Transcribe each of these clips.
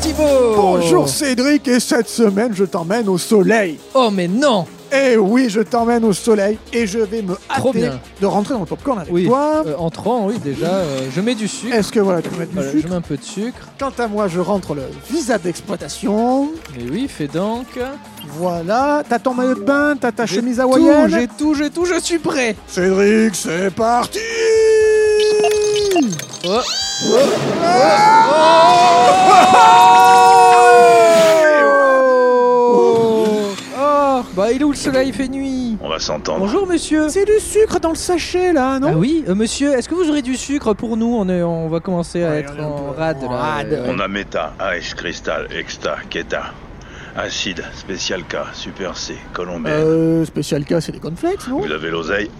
Thibaut Bonjour Cédric, et cette semaine je t'emmène au soleil. Oh mais non Eh oui, je t'emmène au soleil et je vais me Trop hâter bien. de rentrer dans le popcorn avec Oui, toi. euh, entrant, oui, déjà, euh, je mets du sucre. Est-ce que voilà, tu peux mettre du Voilà, je sucre mets un peu de sucre. Quant à moi, je rentre le visa d'exploitation. Et oui, fais donc. Voilà, t'as ton maillot de bain, t'as ta J'ai chemise tout, hawaïenne. J'ai tout, j'ai tout, je suis prêt Cédric, c'est parti Oh. Oh Oh Bah il est où le soleil Il fait nuit On va s'entendre. Bonjour monsieur C'est du sucre dans le sachet là, non Ah oui, euh, monsieur, est-ce que vous aurez du sucre pour nous on, est, on va commencer à Ouais, être en rade là. On a Meta, Ice, Crystal, Exta, Keta. Acide, Spécial K, Super C, Colombienne. Euh, spécial cas, c'est des cornflakes, non? Vous avez l'oseille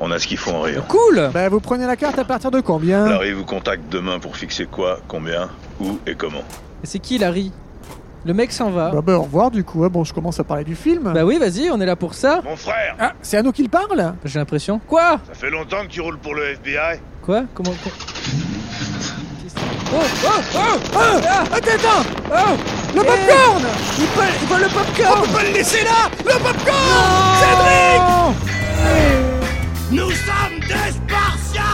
On a ce qu'il faut en rayon. Cool. Bah, vous prenez la carte à partir de combien? Larry vous contacte demain pour fixer quoi, combien, où et comment. Et C'est qui Larry? Le mec s'en va. Bah, bah, au revoir du coup. hein. Bon, je commence à parler du film. Bah oui, vas-y, on est là pour ça. Mon frère! Ah, c'est à nous qu'il parle? J'ai l'impression. Quoi? Ça fait longtemps que tu roules pour le FBI Quoi? Comment quoi Oh Oh Oh Oh Ah Attends, attends. Oh Le Eh, popcorn! Il vole, il vole le On popcorn peut pas le laisser là. Le popcorn! Cédric Nous sommes des Spartiates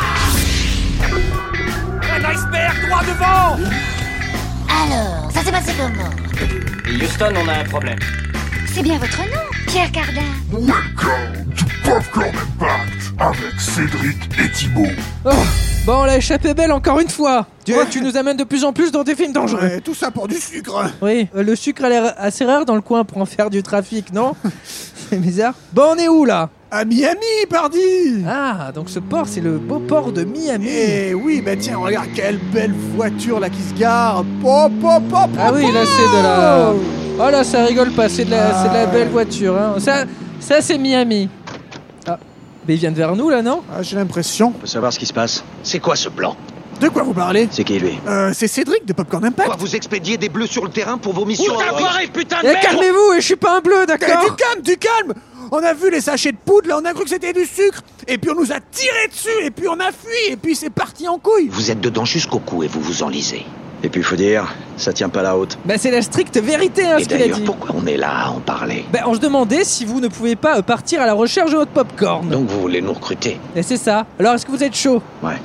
Un iceberg droit devant Alors, ça s'est passé comment Houston, on a un problème. C'est bien votre nom, Pierre Cardin. Welcome to Popcorn Impact avec Cédric et Thibaut. Oh Bon, on l'a échappé belle encore une fois Tu, Ouais. tu nous amènes de plus en plus dans des films dangereux Ouais, tout ça pour du sucre Oui, euh, le sucre a l'air assez rare dans le coin pour en faire du trafic, non C'est bizarre. Bon, on est où là? À Miami, pardi Ah, donc ce port, c'est le beau port de Miami. Eh oui, bah tiens, regarde quelle belle voiture là qui se gare Pop, pop, pop, Ah oui, là c'est de la. Oh là, ça rigole pas, c'est de la, Ah, c'est de la belle voiture. Hein. Ça, ça c'est Miami. Mais ils viennent vers nous là, non Ah, j'ai l'impression. On peut savoir ce qui se passe. C'est quoi ce plan De quoi vous parlez? C'est qui lui? Euh, C'est Cédric de Popcorn Impact. Quoi, vous expédiez des bleus sur le terrain pour vos missions Enfoiré, putain de Eh, merde Calmez-vous, et je suis pas un bleu, d'accord Du calme, du calme! On a vu les sachets de poudre là, on a cru que c'était du sucre. Et puis on nous a tiré dessus, et puis on a fui, et puis c'est parti en couille. Vous êtes dedans jusqu'au cou et vous vous enlisez. Et puis faut dire, ça tient pas la haute. Bah, c'est la stricte vérité, hein, et ce qu'il a d'ailleurs, dit. pourquoi on est là à en parler? Bah, on se demandait si vous ne pouvez pas euh, partir à la recherche de votre popcorn. Donc vous voulez nous recruter Et c'est ça. Alors, est-ce que vous êtes chaud? Ouais.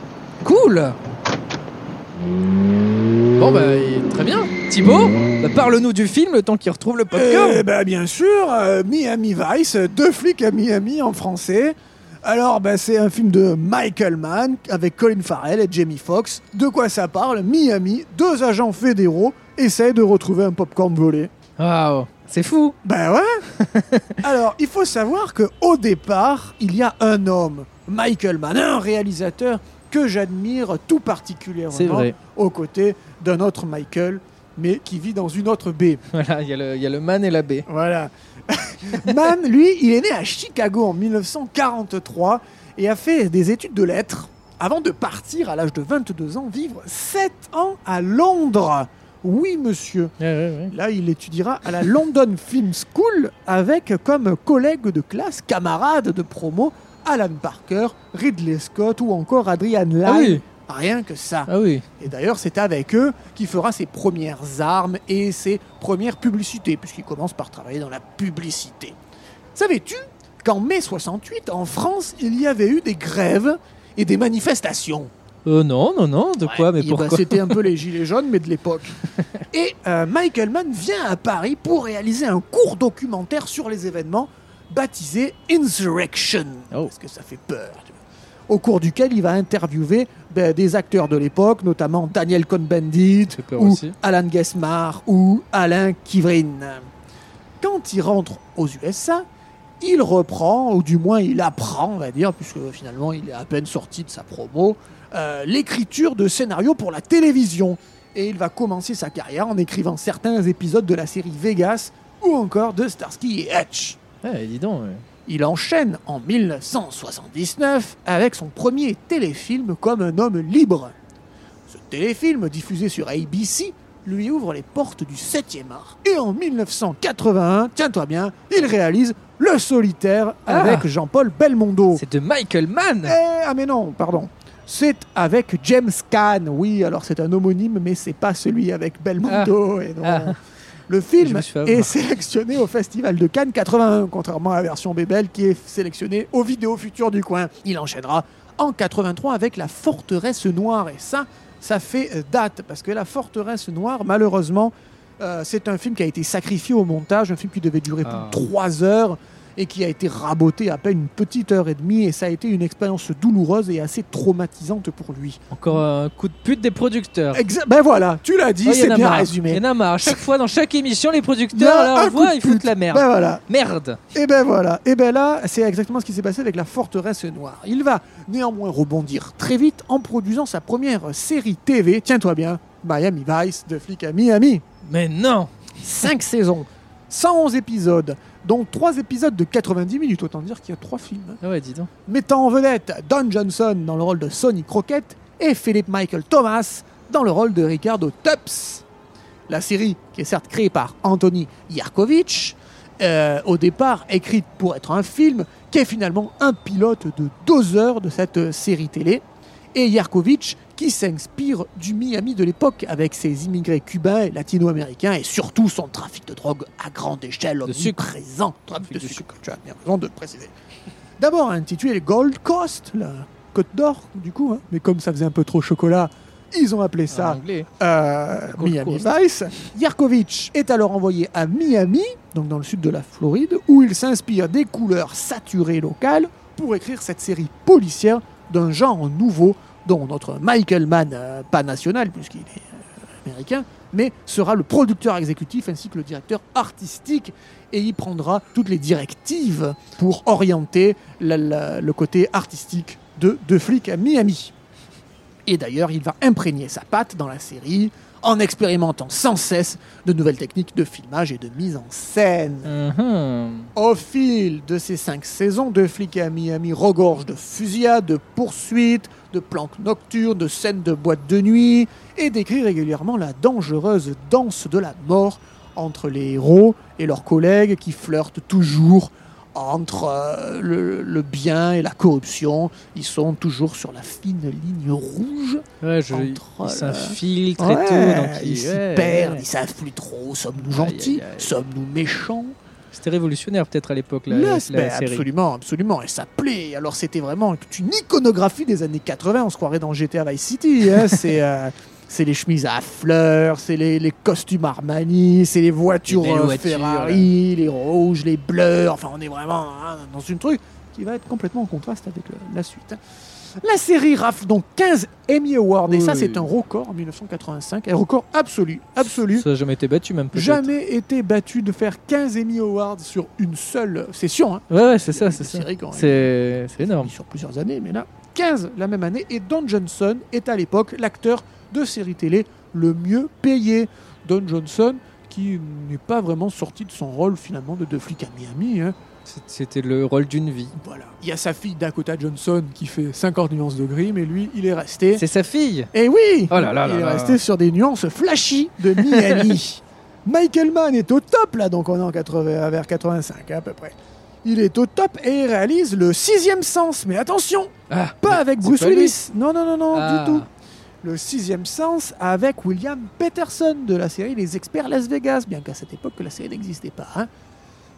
Cool Bon, bah, très bien. Thibaut, bah, parle-nous du film le temps qu'il retrouve le popcorn. Eh ben bien sûr, euh, Miami Vice, deux flics à Miami en français. Alors, bah, c'est un film de Michael Mann avec Colin Farrell et Jamie Foxx. De quoi ça parle? Miami, deux agents fédéraux essayent de retrouver un popcorn volé. Waouh, c'est fou. Ben ouais Alors, il faut savoir que au départ, il y a un homme, Michael Mann, un réalisateur que j'admire tout particulièrement vrai. aux côtés d'un autre Michael, mais qui vit dans une autre baie. Voilà, il y, a le- il y a le man et la baie. Voilà. Mann, lui, il est né à Chicago en 1943 et a fait des études de lettres avant de partir à l'âge de 22 ans vivre 7 ans à Londres. Oui, monsieur. Là, il étudiera à la London Film School avec comme collègue de classe, camarade de promo, Alan Parker, Ridley Scott ou encore Adrian Lyne. Ah oui. Rien que ça. Ah oui. Et d'ailleurs, c'est avec eux qu'il fera ses premières armes et ses premières publicités, puisqu'il commence par travailler dans la publicité. Savais-tu qu'en mai 68, en France, il y avait eu des grèves et des manifestations? Euh, non, non, non, de quoi Mais Eh ben, pourquoi? C'était un peu les gilets jaunes, mais de l'époque. Et euh, Michael Mann vient à Paris pour réaliser un court documentaire sur les événements baptisé Insurrection. Oh. Parce que ça fait peur. Au cours duquel il va interviewer ben, des acteurs de l'époque, notamment Daniel Cohn-Bendit, ou aussi. Alan Guesmar, ou Alain Kivrin. Quand il rentre aux USA, il reprend, ou du moins il apprend, on va dire, puisque finalement il est à peine sorti de sa promo, euh, l'écriture de scénarios pour la télévision. Et il va commencer sa carrière en écrivant certains épisodes de la série Vegas ou encore de Starsky et Hutch. Eh, dis donc. ouais. Il enchaîne en 1979 avec son premier téléfilm comme un homme libre. Ce téléfilm, diffusé sur ABC, lui ouvre les portes du 7e art. Et en 1981, tiens-toi bien, il réalise Le Solitaire Ah. avec Jean-Paul Belmondo. C'est de Michael Mann Eh, ah mais non, pardon. C'est avec James Caan. Oui, alors c'est un homonyme, mais c'est pas celui avec Belmondo. et non. Ah. Le film est sélectionné au Festival de Cannes 81, contrairement à la version Bébel qui est sélectionnée au Vidéo Futur du coin. Il enchaînera en 83 avec La Forteresse Noire. Et ça, ça fait euh, date, parce que La Forteresse Noire, malheureusement, euh, c'est un film qui a été sacrifié au montage, un film qui devait durer plus Ah. de 3 heures et qui a été raboté à peine une petite heure et demie. Et ça a été une expérience douloureuse et assez traumatisante pour lui. Encore un coup de pute des producteurs. Exa- ben voilà, tu l'as dit, Oh, c'est bien résumé. Il y en a marre. À chaque fois, dans chaque émission, les producteurs, là, un on voit, ils foutent la merde. Ben voilà. Merde. Et ben voilà, et ben là, c'est exactement ce qui s'est passé avec la forteresse noire. Il va néanmoins rebondir très vite en produisant sa première série TV, tiens-toi bien, Miami Vice de flic à Miami. Mais non. 5 saisons, 111 épisodes, dont 3 épisodes de 90 minutes, autant dire qu'il y a 3 films. Ah ouais, dis donc. Mettant en vedette Don Johnson dans le rôle de Sonny Crockett et Philip Michael Thomas dans le rôle de Ricardo Tubbs. La série, qui est certes créée par Anthony Yarkovitch, euh, au départ écrite pour être un film, qui est finalement un pilote de deux heures de cette euh, série télé. Et Yarkovitch qui s'inspire du Miami de l'époque avec ses immigrés cubains et latino-américains et surtout son trafic de drogue à grande échelle De sucre. omniprésent. Trafic de, de sucre, tu as bien raison de le préciser. D'abord intitulé Gold Coast, la Côte d'Or du coup, hein. mais comme ça faisait un peu trop chocolat, ils ont appelé ça euh, Miami. Vice. Yarkovitch est alors envoyé à Miami, donc dans le sud de la Floride, où il s'inspire des couleurs saturées locales pour écrire cette série policière d'un genre nouveau dont notre Michael Mann, euh, pas national puisqu'il est euh, américain, mais sera le producteur exécutif ainsi que le directeur artistique et il prendra toutes les directives pour orienter le côté artistique de Deux flics à Miami. Et d'ailleurs, il va imprégner sa patte dans la série en expérimentant sans cesse de nouvelles techniques de filmage et de mise en scène. Mhm. Au fil de ces cinq saisons, Deux flics à Miami regorge de fusillades, de poursuites, de planques nocturnes, de scènes de boîte de nuit et décrit régulièrement la dangereuse danse de la mort entre les héros et leurs collègues qui flirtent toujours entre euh, le, le bien et la corruption. Ils sont toujours sur la fine ligne rouge. Ouais, je, Entre, il euh, s'infiltre Ouais, et tout. Donc ils s'y ouais, perdent, ils savent plus trop. Sommes-nous gentils. Sommes-nous méchants? C'était révolutionnaire peut-être à l'époque la, la ben, série. absolument, absolument. Et ça plaît. Alors, c'était vraiment toute une iconographie des années 80. On se croirait dans GTA Vice City. hein. c'est, euh, c'est les chemises à fleurs, c'est les, les costumes Armani, c'est les voitures, Les euh, voitures, Ferrari, les rouges, les bleus. Enfin, on est vraiment hein, dans une truc qui va être complètement en contraste avec le- la suite. hein. La série rafle donc 15 Emmy Awards. Et ça, Oui. c'est un record en 1985. Un record absolu. Absolu Ça n'a jamais été battu même jamais été battu de faire 15 Emmy Awards sur une seule session. hein. Ouais, ouais, c'est ça, c'est ça. c'est énorme. sur plusieurs années, mais là, 15 la même année. Et Don Johnson est à l'époque l'acteur de série télé le mieux payé. Don Johnson, qui n'est pas vraiment sorti de son rôle finalement de deux flics à Miami. hein. C'était le rôle d'une vie. Voilà. Il y a sa fille Dakota Johnson qui fait 50 nuances de gris, mais lui, il est resté. C'est sa fille. Et oui Oh là là Il là est resté sur des nuances flashy de Miami. Michael Mann est au top là, donc on est en 80, vers 85 hein, à peu près. Il est au top et il réalise le sixième sens. Mais attention, Ah, pas avec Bruce. Willis. Non, non, non, non, Ah. du tout. Le sixième sens avec William Peterson de la série Les Experts Las Vegas, bien qu'à cette époque la série n'existait pas. hein.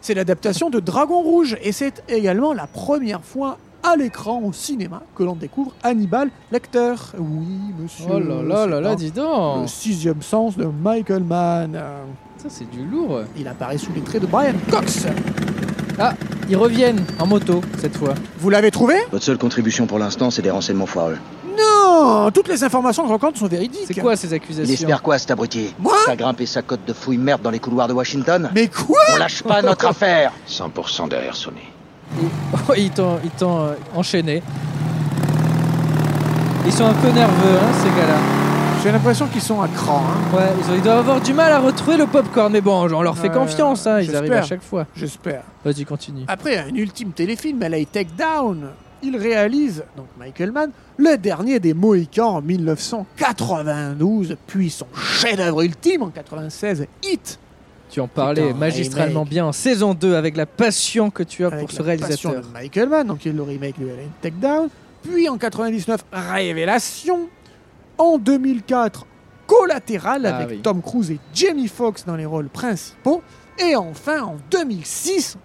C'est l'adaptation de Dragon Rouge et c'est également la première fois à l'écran au cinéma que l'on découvre Hannibal Lecter. Oui, monsieur. Oh là là là là, dis Le donc. sixième sens de Michael Mann. Ça, c'est du lourd. Il apparaît sous les traits de Brian Cox. Ils reviennent en moto cette fois. Vous l'avez trouvé? Votre seule contribution pour l'instant, c'est des renseignements foireux. Non Toutes les informations que je rencontre sont véridiques. C'est quoi ces Il accusations espère quoi, cet abruti Moi T'as grimpé sa cote de fouille merde dans les couloirs de Washington Mais quoi On lâche pas notre affaire 100% derrière Sony. Ils t'ont ils t'ont, euh, enchaîné. Ils sont un peu nerveux, hein, ces gars-là. J'ai l'impression qu'ils sont à cran. hein. Ouais, ils, ont- ils doivent avoir du mal à retrouver le popcorn, mais bon, on leur fait Ouais, confiance, hein, ils arrivent à chaque fois. J'espère. Vas-y, continue. Après un ultime téléfilm, LA Takedown, il réalise, donc Michael Mann, le dernier des Mohicans en 1992, puis son chef-d'œuvre ultime en 96, Hit, Tu en parlais Putain, magistralement remake. bien en saison 2 avec la passion que tu as avec pour ce la passion réalisateur. de Michael Mann, donc il est le remake de LA Takedown, Puis en 99, Révélation. En 2004, Collatéral Ah avec oui. Tom Cruise et Jamie Foxx dans les rôles principaux. Et enfin, en 2006,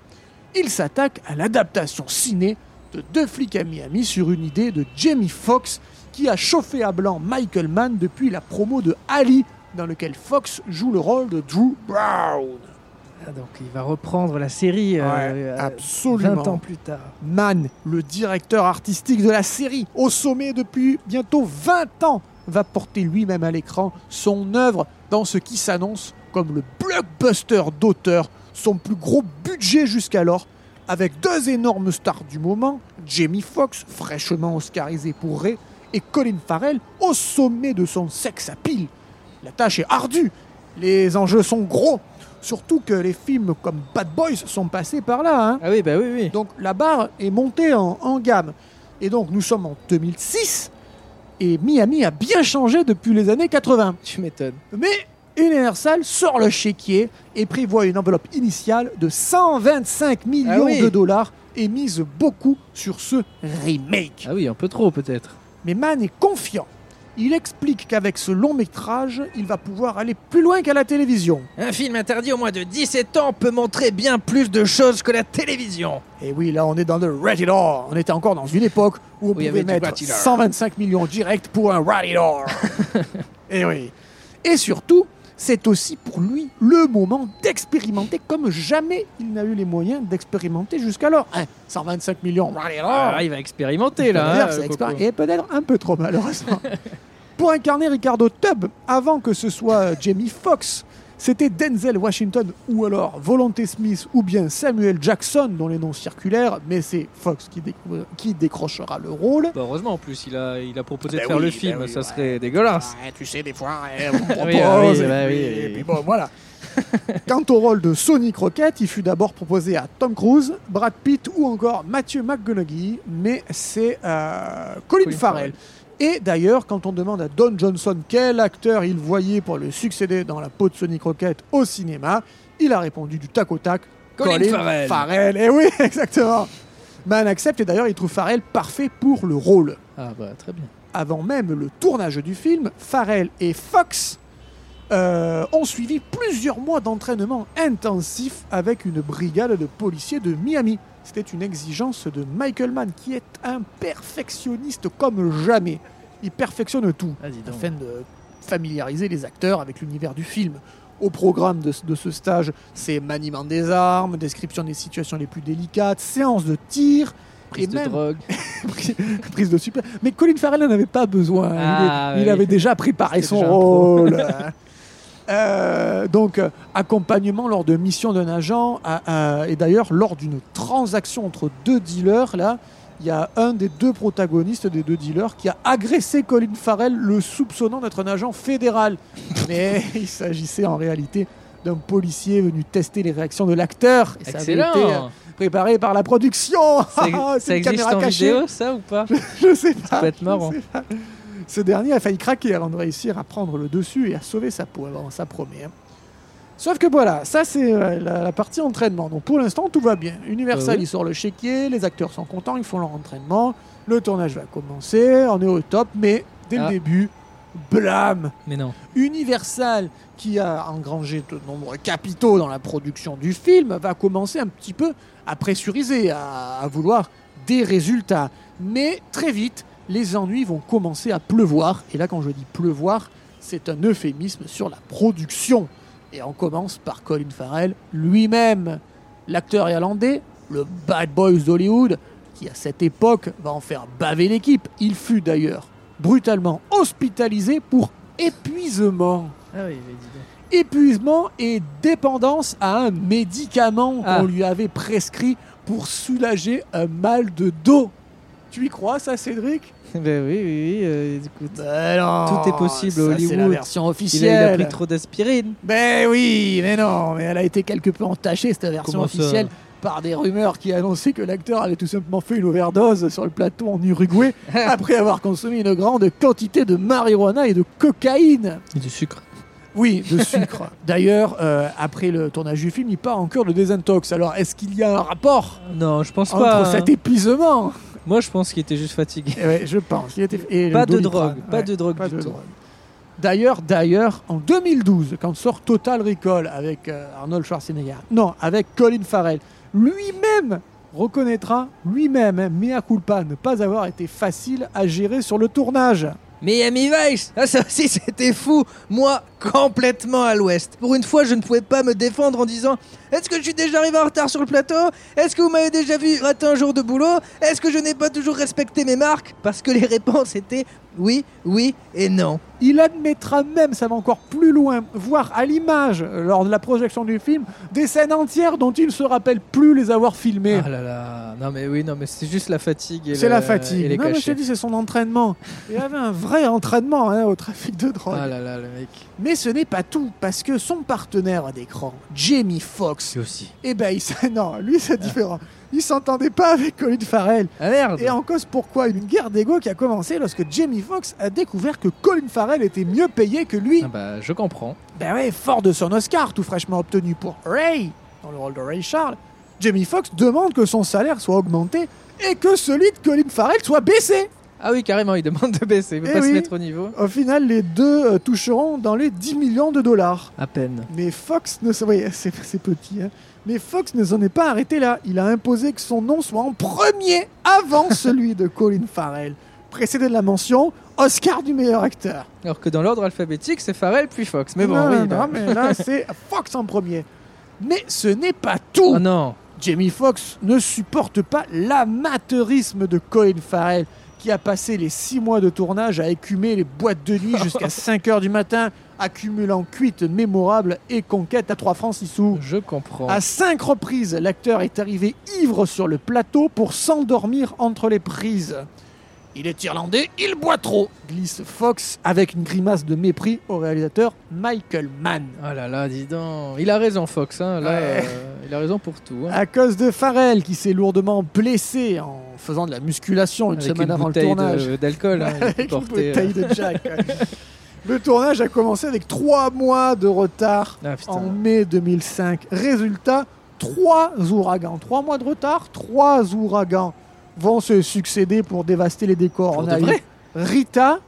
il s'attaque à l'adaptation ciné de Deux flics à Miami sur une idée de Jamie Foxx qui a chauffé à blanc Michael Mann depuis la promo de Ali dans lequel Fox joue le rôle de Drew Brown. Ah, donc il va reprendre la série euh, Ouais, euh, absolument. 20 ans plus tard. Mann, le directeur artistique de la série, au sommet depuis bientôt 20 ans, va porter lui-même à l'écran son œuvre dans ce qui s'annonce comme le blockbuster d'auteur, son plus gros budget jusqu'alors, avec deux énormes stars du moment, Jamie Foxx, fraîchement oscarisé pour Ray, et Colin Farrell, au sommet de son sex appeal. La tâche est ardue, les enjeux sont gros, surtout que les films comme Bad Boys sont passés par là. Hein. Ah oui, bah oui, oui. Donc la barre est montée en, en gamme. Et donc nous sommes en 2006 et Miami a bien changé depuis les années 80. Tu m'étonnes. Mais Universal sort le chéquier et prévoit une enveloppe initiale de 125 millions Ah oui. de dollars et mise beaucoup sur ce remake. Ah oui, un peu trop peut-être. Mais Mann est confiant. Il explique qu'avec ce long métrage, il va pouvoir aller plus loin qu'à la télévision. Un film interdit au moins de 17 ans peut montrer bien plus de choses que la télévision. Et oui, là, on est dans le rated R. On était encore dans une époque où on y pouvait mettre rated R. 125 millions direct pour un rated R. Et oui. Et surtout, c'est aussi pour lui le moment d'expérimenter comme jamais il n'a eu les moyens d'expérimenter jusqu'alors. Hein, 125 millions rated R. Ah, il va expérimenter là. Hein, et peut-être un peu trop malheureusement. Pour incarner Ricardo Tubb, avant que ce soit Jamie Foxx, c'était Denzel Washington ou alors Volonté Smith ou bien Samuel Jackson dont les noms circulaires, mais c'est Fox qui, décrochera le rôle. Bah, heureusement en plus, il a, il a proposé Bah de faire oui, le bah film, oui, ça ouais. serait dégueulasse. Ouais, tu sais, des fois, on propose, Oui, ah et, bah puis, et bon, voilà. Quant au rôle de Sonny Crockett, il fut d'abord proposé à Tom Cruise, Brad Pitt ou encore Matthew McConaughey, mais c'est euh, Colin, Colin Farrell. Et d'ailleurs, quand on demande à Don Johnson quel acteur il voyait pour le succéder dans la peau de Sonny Crockett au cinéma, il a répondu du tac au tac Colin Farrell. Farrell. Et oui, exactement. Man accepte et d'ailleurs il trouve Farrell parfait pour le rôle Ah bah très bien. avant même le tournage du film, Farrell et Fox euh, ont suivi plusieurs mois d'entraînement intensif avec une brigade de policiers de Miami. C'était une exigence de Michael Mann, qui est un perfectionniste comme jamais. Il perfectionne tout donc. afin de familiariser les acteurs avec l'univers du film. Au programme de, de ce stage, c'est maniement des armes, description des situations les plus délicates, séance de tir, Prise et de même drogue. prise- de super. Mais Colin Farrell n'en avait pas besoin. Il Ah, il, avait déjà préparé son déjà rôle. Euh, donc, euh, accompagnement lors de missions d'un agent. à- à- et d'ailleurs, lors d'une transaction entre deux dealers, là, il y a un des deux protagonistes des deux dealers qui a agressé Colin Farrell, le soupçonnant d'être un agent fédéral. Mais il s'agissait en réalité d'un policier venu tester les réactions de l'acteur. Et ça avait été, euh, préparé par la production. Ça, C'est ça une existe caméra en cachée. vidéo ça ou pas Je sais pas. peut être marrant. Ce dernier a failli craquer avant de réussir à prendre le dessus et à sauver sa peau. Alors, ça promet. hein. Sauf que voilà, ça c'est euh, la, la partie entraînement. Donc pour l'instant, tout va bien. Universal, Ah oui. il sort le chéquier, les acteurs sont contents, ils font leur entraînement. Le tournage va commencer, on est au top, mais dès Ah. le début, blâme Mais non. Universal, qui a engrangé de nombreux capitaux dans la production du film, va commencer un petit peu à pressuriser, à, à vouloir des résultats. Mais très vite, les ennuis vont commencer à pleuvoir. Et là, quand je dis pleuvoir, c'est un euphémisme sur la production. Et on commence par Colin Farrell lui-même, l'acteur irlandais, le bad boys d'Hollywood, qui à cette époque va en faire baver l'équipe. Il fut d'ailleurs brutalement hospitalisé pour épuisement. Ah oui. Épuisement et dépendance à un médicament qu'on Ah. lui avait prescrit pour soulager un mal de dos. Tu y crois ça, Cédric Ben oui, oui, oui. euh, écoute. Ben non, Tout est possible ça, à C'est la Hollywood. version Il a, officielle. il a pris trop d'aspirine. Ben oui, mais non, mais elle a été quelque peu entachée cette version Comment ça officielle par des rumeurs qui annonçaient que l'acteur avait tout simplement fait une overdose sur le plateau en Uruguay après avoir consommé une grande quantité de marijuana et de cocaïne. Et du sucre. Oui, de sucre. D'ailleurs, euh, après le tournage du film, il part en cure de désintox. Alors, est-ce qu'il y a un rapport Non, je pense entre pas. cet hein. épuisement? Moi, je pense qu'il était juste fatigué. Eh ouais, je pense. Il était... et le Pas de drogue, pas ouais, de drogue pas du de tout. drogue. D'ailleurs, d'ailleurs, en 2012, quand sort Total Recall avec euh, Arnold Schwarzenegger, non, avec Colin Farrell, lui-même reconnaîtra lui-même, hein, mea culpa, ne pas avoir été facile à gérer sur le tournage. Miami Vice. Ah, Ça aussi, c'était fou. Moi, complètement à l'ouest. Pour une fois, je ne pouvais pas me défendre en disant Est-ce que je suis déjà arrivé en retard sur le plateau? Est-ce que vous m'avez déjà vu rater un jour de boulot? Est-ce que je n'ai pas toujours respecté mes marques? Parce que les réponses étaient oui, oui et non. Il admettra même, ça va encore plus loin, voire à l'image, euh, lors de la projection du film, des scènes entières dont il ne se rappelle plus les avoir filmées. Ah là là Non mais oui, non mais c'est juste la fatigue et C'est la fatigue. et les non, mais je te dis, c'est son entraînement. Il avait un vrai entraînement hein, au trafic de drogue. Ah là là, le mec. Mais ce n'est pas tout, parce que son partenaire d'écran, Jamie Foxx, aussi. eh ben, il non, lui c'est différent. Il s'entendait pas avec Colin Farrell. Ah merde Et en cause pourquoi Une guerre d'ego qui a commencé lorsque Jamie Foxx a découvert que Colin Farrell était mieux payé que lui. Ah bah, je comprends. Ben ouais, fort de son Oscar tout fraîchement obtenu pour Ray, dans le rôle de Ray Charles, Jamie Foxx demande que son salaire soit augmenté et que celui de Colin Farrell soit baissé. Ah oui, carrément, il demande de baisser, il veut Eh pas se mettre au niveau. Au final, les deux euh, toucheront dans les 10 millions de dollars. À peine. Mais Fox ne oui, c'est c'est petit, hein. Mais Fox ne s'en est pas arrêté là. Il a imposé que son nom soit en premier avant celui de Colin Farrell, précédé de la mention Oscar du meilleur acteur. Alors que dans l'ordre alphabétique, c'est Pharrell puis Fox. Mais bon, non, oui. non, là. non, mais là c'est Fox en premier. Mais ce n'est pas tout. Oh non Jamie Foxx ne supporte pas l'amateurisme de Colin Farrell, qui a passé les six mois de tournage à écumer les boîtes de nuit jusqu'à 5 heures du matin, accumulant cuites mémorables et conquêtes à 3 francs 6 sous. Je comprends. À cinq reprises, l'acteur est arrivé ivre sur le plateau pour s'endormir entre les prises. Il est irlandais, il boit trop, glisse Fox avec une grimace de mépris au réalisateur Michael Mann. Oh là là, dis donc. Il a raison, Fox. Hein. Là, Ouais. euh, il a raison pour tout. hein. À cause de Farrell qui s'est lourdement blessé en faisant de la musculation une Avec semaine une avant le tournage. d'alcool. hein, Avec une bouteille de Jack. Le tournage a commencé avec trois mois de retard euh, Ah, en mai 2005. Résultat, trois ouragans. Trois mois de retard, trois ouragans vont se succéder pour dévaster les décors. Pour On a eu Rita,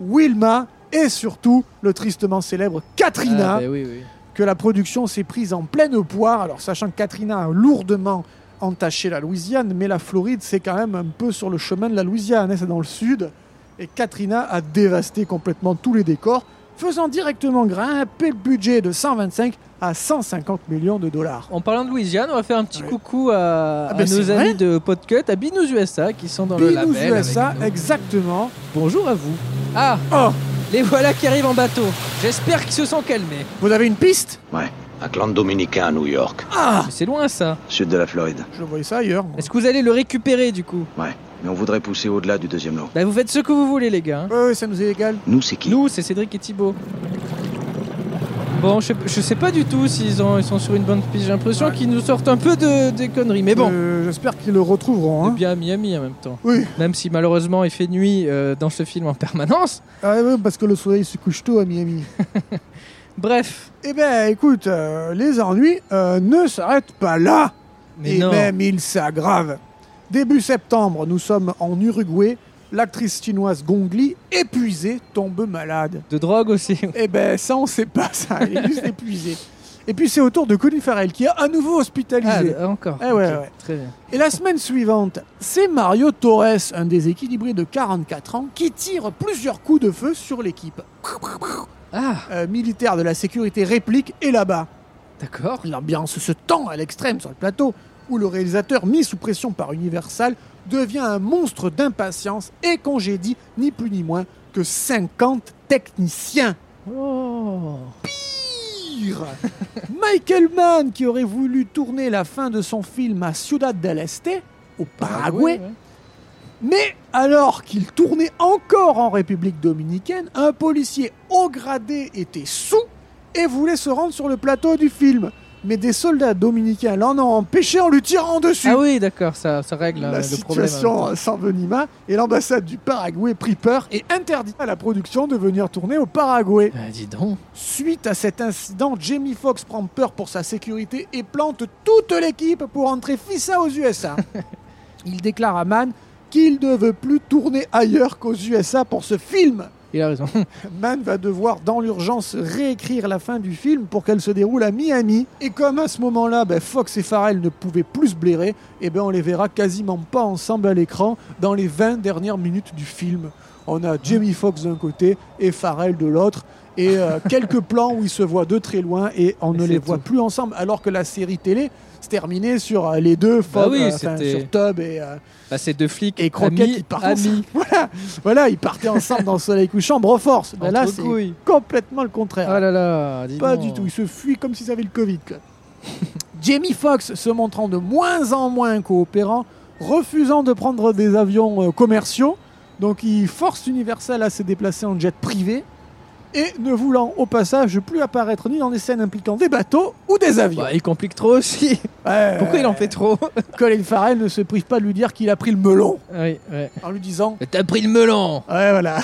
Wilma et surtout le tristement célèbre Katrina Ah, bah oui, oui. que la production s'est prise en pleine poire. Alors, sachant que Katrina a lourdement entaché la Louisiane, mais la Floride, c'est quand même un peu sur le chemin de la Louisiane, hein, c'est dans le sud. Et Katrina a dévasté complètement tous les décors, faisant directement grimper le budget de 125 à 150 millions de dollars. En parlant de Louisiane, on va faire un petit Ouais. coucou à, Ah, à ben, nos amis de Podcut, à Binous USA, qui sont dans le Binous label. avec USA, exactement. Bonjour à vous. Ah, Oh, les voilà qui arrivent en bateau. J'espère qu'ils se sont calmés. vous avez une piste? Ouais, un clan dominicain à New York, Ah c'est loin ça. sud de la Floride. Je voyais ça ailleurs. moi. Est-ce que vous allez le récupérer du coup? Ouais, mais on voudrait pousser au-delà du deuxième lot. Bah vous faites ce que vous voulez les gars. hein. Ouais, ouais, ça nous est égal. Nous, c'est qui? Nous, c'est Cédric et Thibaut. Bon, je sais, je sais pas du tout s'ils ont- ils sont sur une bonne piste. J'ai l'impression Ouais. qu'ils nous sortent un peu de, des conneries. Mais bon, Euh, J'espère qu'ils le retrouveront. hein. bien à Miami en même temps. Oui. Même si malheureusement il fait nuit euh, dans ce film en permanence. Ah ouais, parce que le soleil se couche tôt à Miami. Bref. Eh ben, écoute, euh, les ennuis euh, ne s'arrêtent pas là. Mais et non. même ils s'aggravent. Début septembre, nous sommes en Uruguay. L'actrice chinoise Gong Li, épuisée, tombe malade. De drogue aussi. Eh ben, ça, on sait pas, ça. Elle est juste épuisée. Et puis, c'est au tour de Colin Farrell qui est à nouveau Ah, hospitalisé. encore. Eh ouais, Ok, ouais. Très bien. Et la semaine suivante, c'est Mario Torres, un déséquilibré de 44 ans, qui tire plusieurs coups de feu sur l'équipe. Ah, Euh, militaire de la sécurité réplique et là-bas. d'accord. L'ambiance se tend à l'extrême sur le plateau, où le réalisateur, mis sous pression par Universal, devient un monstre d'impatience et congédie ni plus ni moins que 50 techniciens. Oh. Pire Michael Mann, qui aurait voulu tourner la fin de son film à Ciudad del Este, au Paraguay, ouais. Mais alors qu'il tournait encore en République dominicaine, un policier haut gradé était sous et voulait se rendre sur le plateau du film. Mais des soldats dominicains l'en ont empêché en lui tirant dessus. Ah oui, d'accord, ça, ça règle euh, La le problème. en situation s'envenima et l'ambassade du Paraguay prit peur et interdit à la production de venir tourner au Paraguay. Ah, dis donc. Suite à cet incident, Jamie Foxx prend peur pour sa sécurité et plante toute l'équipe pour entrer fissa aux USA. Il déclare à Mann qu'il ne veut plus tourner ailleurs qu'aux USA pour ce film. Il a raison. Mann va devoir dans l'urgence réécrire la fin du film pour qu'elle se déroule à Miami. Et comme à ce moment-là, ben, Fox et Farrell ne pouvaient plus se blairer, et ben on les verra quasiment pas ensemble à l'écran dans les 20 dernières minutes du film. On a Jamie Foxx d'un côté et Farrell de l'autre. Et euh, quelques plans où ils se voient de très loin et on Et ne les voit plus ensemble. Alors que la série télé se terminait sur euh, les deux, Bah oui, euh, enfin, sur Tub et, euh, Bah, ces deux flics. et Croquette qui partent ensemble. Voilà, voilà, ils partaient ensemble dans le soleil couchant, Broforce. Ben là, c'est complètement le contraire. Là là, dis Pas du tout, ils se fuient comme s'ils avaient le Covid. quoi. Jamie Foxx se montrant de moins en moins coopérant, refusant de prendre des avions commerciaux, donc il force Universal à se déplacer en jet privé et ne voulant au passage plus apparaître ni dans des scènes impliquant des bateaux ou des avions. Bah, il complique trop aussi. Ouais, Pourquoi il en fait trop Colin Farrell ne se prive pas de lui dire qu'il a pris le melon Oui, ouais. en lui disant T'as pris le melon Ouais, voilà.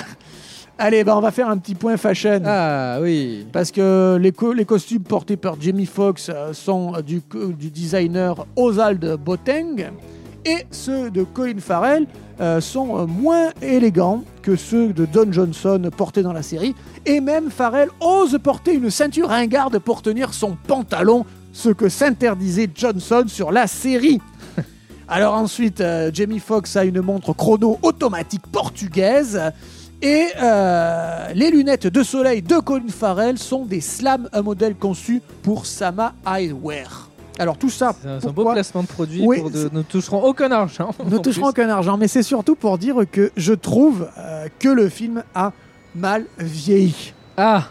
Allez, bah on va faire un petit point fashion. Ah oui. Parce que les, co- les costumes portés par Jamie Foxx euh, sont euh, du, co- du designer Osald Boateng et ceux de Colin Farrell euh, sont moins élégants que ceux de Don Johnson portés dans la série. Et même Farrell ose porter une ceinture ringarde pour tenir son pantalon, ce que s'interdisait Johnson sur la série. Alors ensuite, euh, Jamie Foxx a une montre chrono automatique portugaise. Et euh, les lunettes de soleil de Colin Farrell sont des Slam, un modèle conçu pour Sama Eyewear. Alors tout ça, C'est un, beau placement de produit. Oui, pour de- ne toucherons aucun argent. ne toucherons aucun argent, mais c'est surtout pour dire que je trouve euh, que le film a mal vieilli. Ah,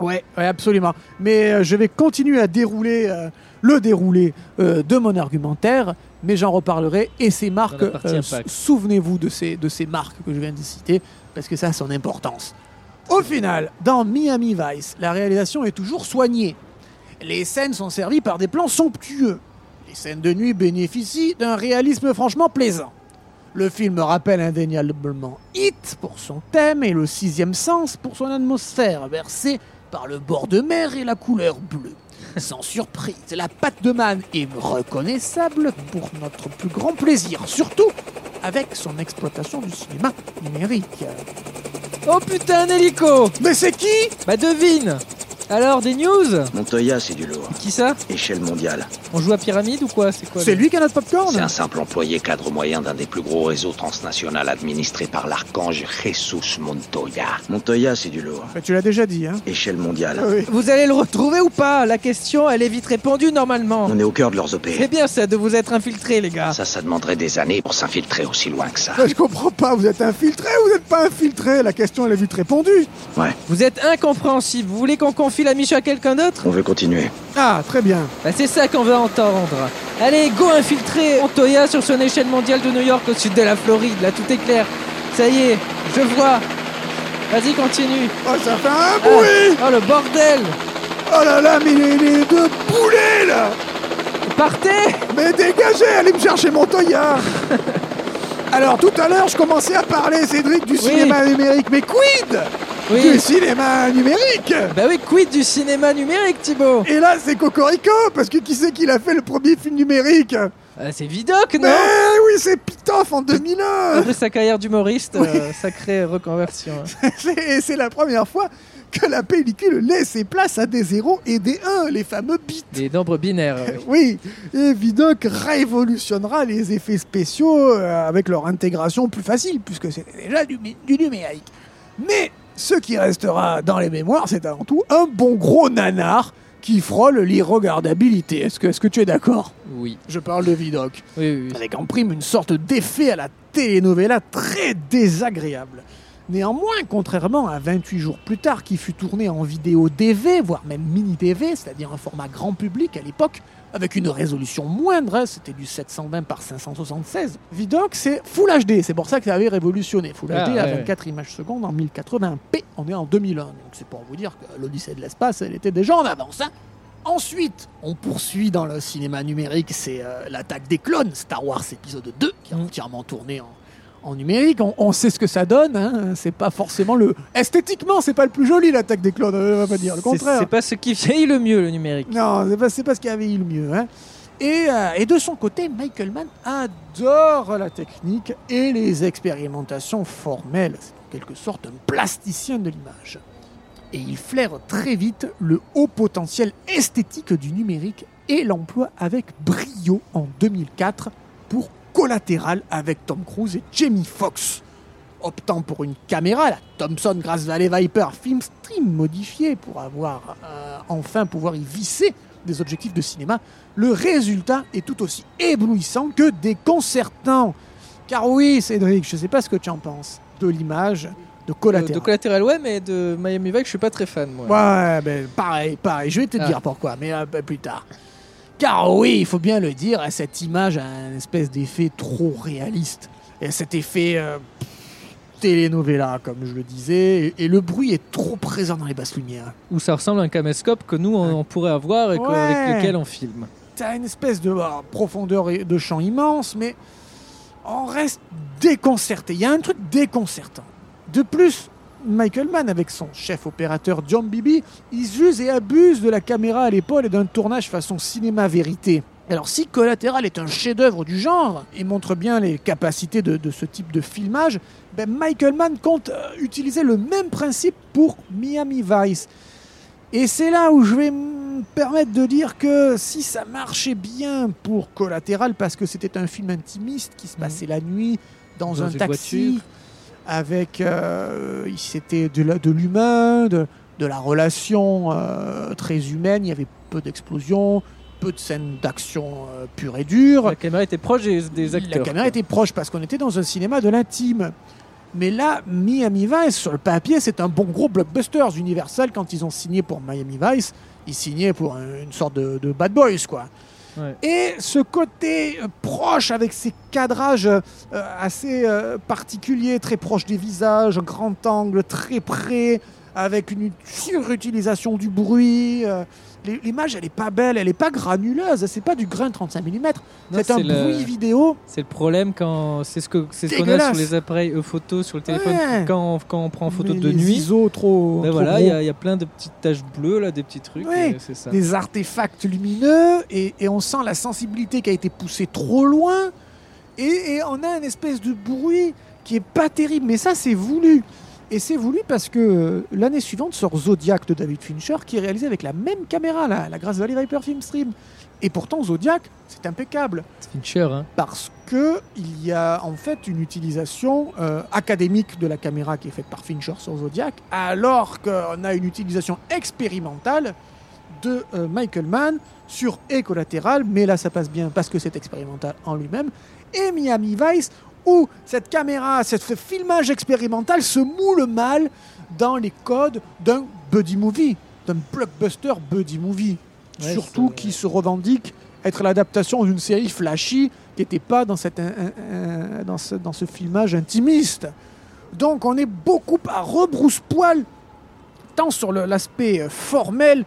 Ouais, ouais, absolument. Mais euh, je vais continuer à dérouler euh, le déroulé de mon argumentaire, mais j'en reparlerai. Et ces marques, souvenez-vous de ces, de ces marques que je viens de citer, parce que ça a son importance. Au final, dans Miami Vice, la réalisation est toujours soignée. Les scènes sont servies par des plans somptueux. Les scènes de nuit bénéficient d'un réalisme franchement plaisant. Le film rappelle indéniablement Hit pour son thème et le sixième sens pour son atmosphère, versée par le bord de mer et la couleur bleue. Sans surprise, la patte de Man est reconnaissable pour notre plus grand plaisir, surtout avec son exploitation du cinéma numérique. oh putain, un hélico Mais c'est qui? Bah devine Alors, des news Montoya, c'est du lourd. Qui ça Échelle mondiale. On joue à pyramide ou quoi C'est quoi C'est lui qui a notre popcorn C'est un simple employé cadre moyen d'un des plus gros réseaux transnational administrés par l'archange Jesus Montoya. Montoya, c'est du lourd. Bah, Tu l'as déjà dit, hein Échelle mondiale. Ah oui. Vous allez le retrouver ou pas La question, elle est vite répondue normalement. On est au cœur de leurs C'est opé. bien ça de vous être infiltré, les gars. Ça, ça demanderait des années pour s'infiltrer aussi loin que ça. Bah, je comprends pas, vous êtes infiltré ou vous n'êtes pas infiltré La question elle est vite répondue. Ouais, Vous êtes incompréhensible. Vous voulez qu'on confie la mission à quelqu'un d'autre on veut continuer. Ah, très bien. Bah, c'est ça qu'on veut entendre. Allez, go infiltrer Montoya sur son échelle mondiale de New York au sud de la Floride. Là, tout est clair. Ça y est, je vois. Vas-y, continue. Oh, ça fait un Ah. bruit Oh, le bordel Oh là là, mais les, les deux poulets là Partez Mais dégagez, allez me chercher mon Toya Alors tout à l'heure, je commençais à parler, Cédric, du cinéma numérique, mais quid? Du cinéma numérique Bah oui, quid du cinéma numérique, Thibaut? Et là, c'est Cocorico, parce que qui c'est qui l'a fait le premier film numérique? Ah, C'est Vidoc, non? Mais oui, c'est Pitoff en 2001 Après sa carrière d'humoriste, euh, sacrée reconversion. hein. C'est la première fois que la pellicule laisse place à des 0 et des 1, les fameux bits. Des nombres binaires. euh. Oui, et Vidoc révolutionnera les effets spéciaux euh, avec leur intégration plus facile, puisque c'est déjà du numérique. Mais ce qui restera dans les mémoires, c'est avant tout un bon gros nanar qui frôle l'irregardabilité. Est-ce que, tu es d'accord? Oui. Je parle de Vidoc. Oui, oui, oui. Avec en prime une sorte d'effet à la telenovela très désagréable. Néanmoins, contrairement à 28 jours plus tard, qui fut tourné en vidéo DV, voire même mini DV, c'est-à-dire un format grand public à l'époque, avec une résolution moindre, hein, c'était du 720 par 576. Vidoc, c'est Full HD, c'est pour ça que ça avait révolutionné. Full Ah, HD à ouais, 24 images secondes en 1080p, on est en 2001. Donc c'est pour vous dire que l'Odyssée de l'espace, elle était déjà en avance. hein. Ensuite, on poursuit dans le cinéma numérique, c'est euh, l'attaque des clones, Star Wars épisode 2, qui est Mm. entièrement tourné en, en numérique. On, on sait ce que ça donne, hein. c'est pas forcément le... Esthétiquement, c'est pas le plus joli l'attaque des clones, euh, on va pas dire le contraire. C'est pas ce qui vieillit le mieux, le numérique. Non, c'est pas, pas ce qui avait eu le mieux. hein. Et, euh, et de son côté, Michael Mann adore la technique et les expérimentations formelles. C'est en quelque sorte un plasticien de l'image. Et il flaire très vite le haut potentiel esthétique du numérique et l'emploie avec brio en 2004 pour Collatéral avec Tom Cruise et Jamie Foxx. Optant pour une caméra, la Thomson Grass Valley Viper Film Stream modifiée pour avoir euh, enfin pouvoir y visser des objectifs de cinéma, le résultat est tout aussi éblouissant que déconcertant. Car oui, Cédric, je ne sais pas ce que tu en penses de l'image de Euh, Collatéral. de Collateral, ouais, mais de Miami Vice, je suis pas très fan, moi. Ouais, ben, pareil, pareil. Je vais te Ah. dire pourquoi, mais euh, ben, plus tard. Car oui, il faut bien le dire, cette image a un espèce d'effet trop réaliste. Et cet effet euh, telenovela, comme je le disais, et, et le bruit est trop présent dans les basses lumières. Où ça ressemble à un caméscope que nous, on, on pourrait avoir et Ouais. avec lequel on filme. T'as une espèce de euh, profondeur et- de champ immense, mais on reste déconcerté. Il y a un truc déconcertant. De plus, Michael Mann, avec son chef opérateur John Bibi, ils usent et abusent de la caméra à l'épaule et d'un tournage façon cinéma vérité. Alors si Collatéral est un chef-d'œuvre du genre et montre bien les capacités de, de ce type de filmage, ben Michael Mann compte euh, utiliser le même principe pour Miami Vice. Et c'est là où je vais me permettre de dire que si ça marchait bien pour Collatéral, parce que c'était un film intimiste qui se passait la nuit dans, Dans un taxi, voiture. Avec euh, c'était de la- de l'humain, de, de la relation euh, très humaine, il y avait peu d'explosions, peu de scènes d'action euh, pure et dure. La caméra était proche des, des acteurs. La caméra quoi. était proche parce qu'on était dans un cinéma de l'intime. Mais là, Miami Vice, sur le papier, c'est un bon gros blockbuster. Universal, quand ils ont signé pour Miami Vice, ils signaient pour un- une sorte de, de bad boys, quoi. Et ce côté euh, proche avec ces cadrages euh, assez euh, particuliers, très proches des visages, grand angle, très près, avec une surutilisation du bruit. Euh, l'im- L'image, elle est pas belle, elle est pas granuleuse, c'est pas du grain 35 mm. C'est un le- bruit vidéo C'est le problème quand c'est ce que c'est ce qu'on a sur les appareils e photo sur le téléphone Ouais. quand, on, quand on prend en photo Mais de les nuit. ISO trop, Ben trop voilà, il y, a- il y a plein de petites taches bleues là, des petits trucs. Ouais, et c'est ça. des artefacts lumineux et, et on sent la sensibilité qui a été poussée trop loin et, et on a une espèce de bruit qui est pas terrible mais ça c'est voulu et c'est voulu parce que euh, l'année suivante sort Zodiac de David Fincher qui est réalisé avec la même caméra la, la Grass Valley Viper Film Stream. Et pourtant Zodiac c'est impeccable. Fincher, hein. parce que il y a en fait une utilisation euh, académique de la caméra qui est faite par Fincher sur Zodiac, alors qu'on a une utilisation expérimentale de euh, Michael Mann sur et collatéral, mais là ça passe bien parce que c'est expérimental en lui-même, et Miami Vice où cette caméra, cette- ce filmage expérimental se moule mal dans les codes d'un buddy movie, d'un blockbuster buddy movie, Ouais, surtout qui se revendique être l'adaptation d'une série flashy qui n'était pas dans, cette, un- un- un- dans, ce, dans ce filmage intimiste. Donc on est beaucoup à rebrousse-poil, tant sur l'aspect euh, formel